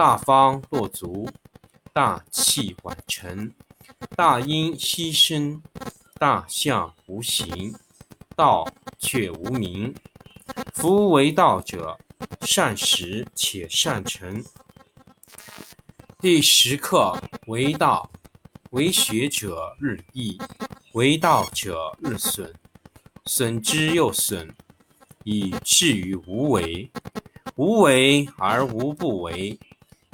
大方若足，大器晚成。大音希声，大象无形，道却无名。夫为道者，善始且善成。第十课为道，为学者日益，为道者日损，损之又损，以至于无为。无为而无不为。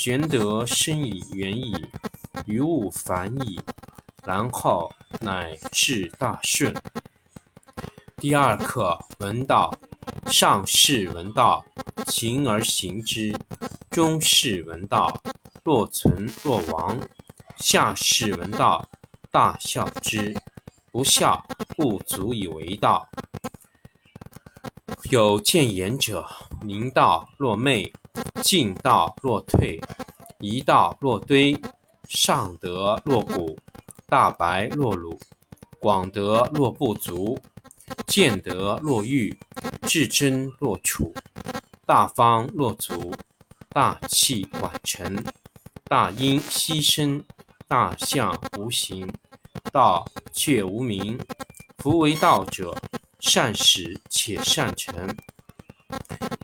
玄德生以远矣。于物反矣，然后乃至大顺。第二课闻道，上士闻道，勤而行之；中士闻道，若存若亡；下士闻道，大笑之。不笑，不足以为道。有见言者，明道若昧，进道若退，一道若堆。上德若谷，大白若鲁，广德若不足，见德若愚，至真若处，大方若足，大器晚成，大音希声，大象无形，道却无名。夫为道者，善始且善成。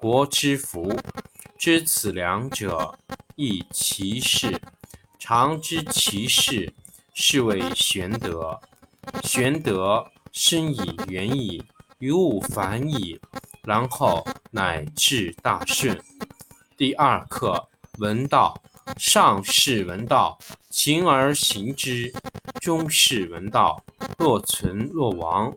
国之福。知此两者，亦其事。常知其事，是谓玄德。玄德深以远矣，于物反矣，然后乃至大顺。第二课，闻道。上士闻道，勤而行之；中士闻道，若存若亡；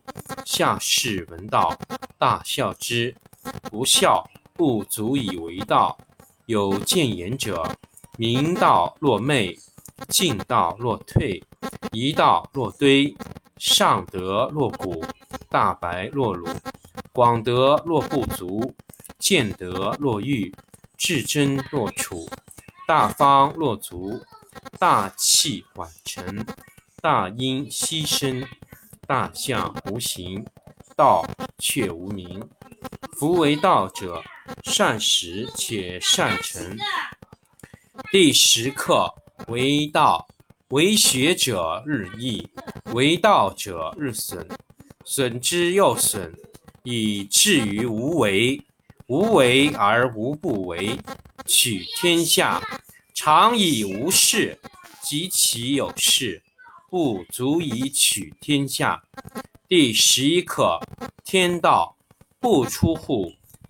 下士闻道，大笑之。不笑，不足以为道。有见言者，明道若昧，进道若退，一道若堆，上德若谷，大白若鲁，广德若不足，见德若愚，至真若楚。大方若足，大器晚成，大音希声，大象无形，道却无名。夫为道者，善始且善成。第十课为道，为学者日益，为道者日损，损之又损，以至于无为。无为而无不为。取天下常以无事，及其有事，不足以取天下。第十一课：天道不出户，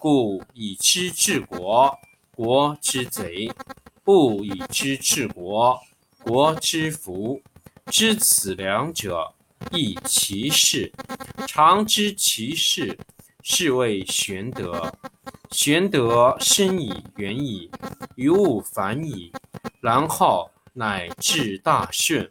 故以知治国，国之贼；不以知治国，国之福。知此两者，亦其事。常知其事，是谓玄德。玄德深以远矣，于物反矣，然后乃至大顺。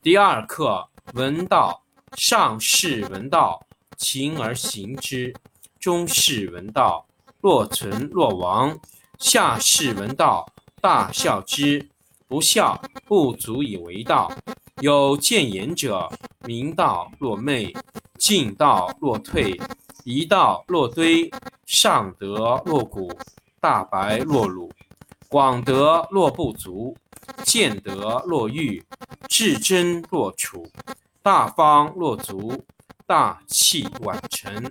第二课，闻道。上士闻道，勤而行之；中士闻道，若存若亡；下士闻道，大笑之。不孝，不足以为道。有见言者，明道若昧，进道若退，一道若堆。上德若谷，大白若辱，广德若不足，见德若愚，至真若楚，大方若足，大器晚成，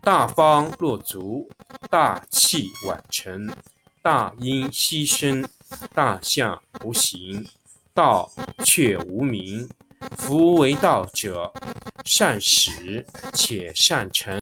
大方若足，大器晚成，大音希声，大象无形，道却无名。夫为道者，善始且善成。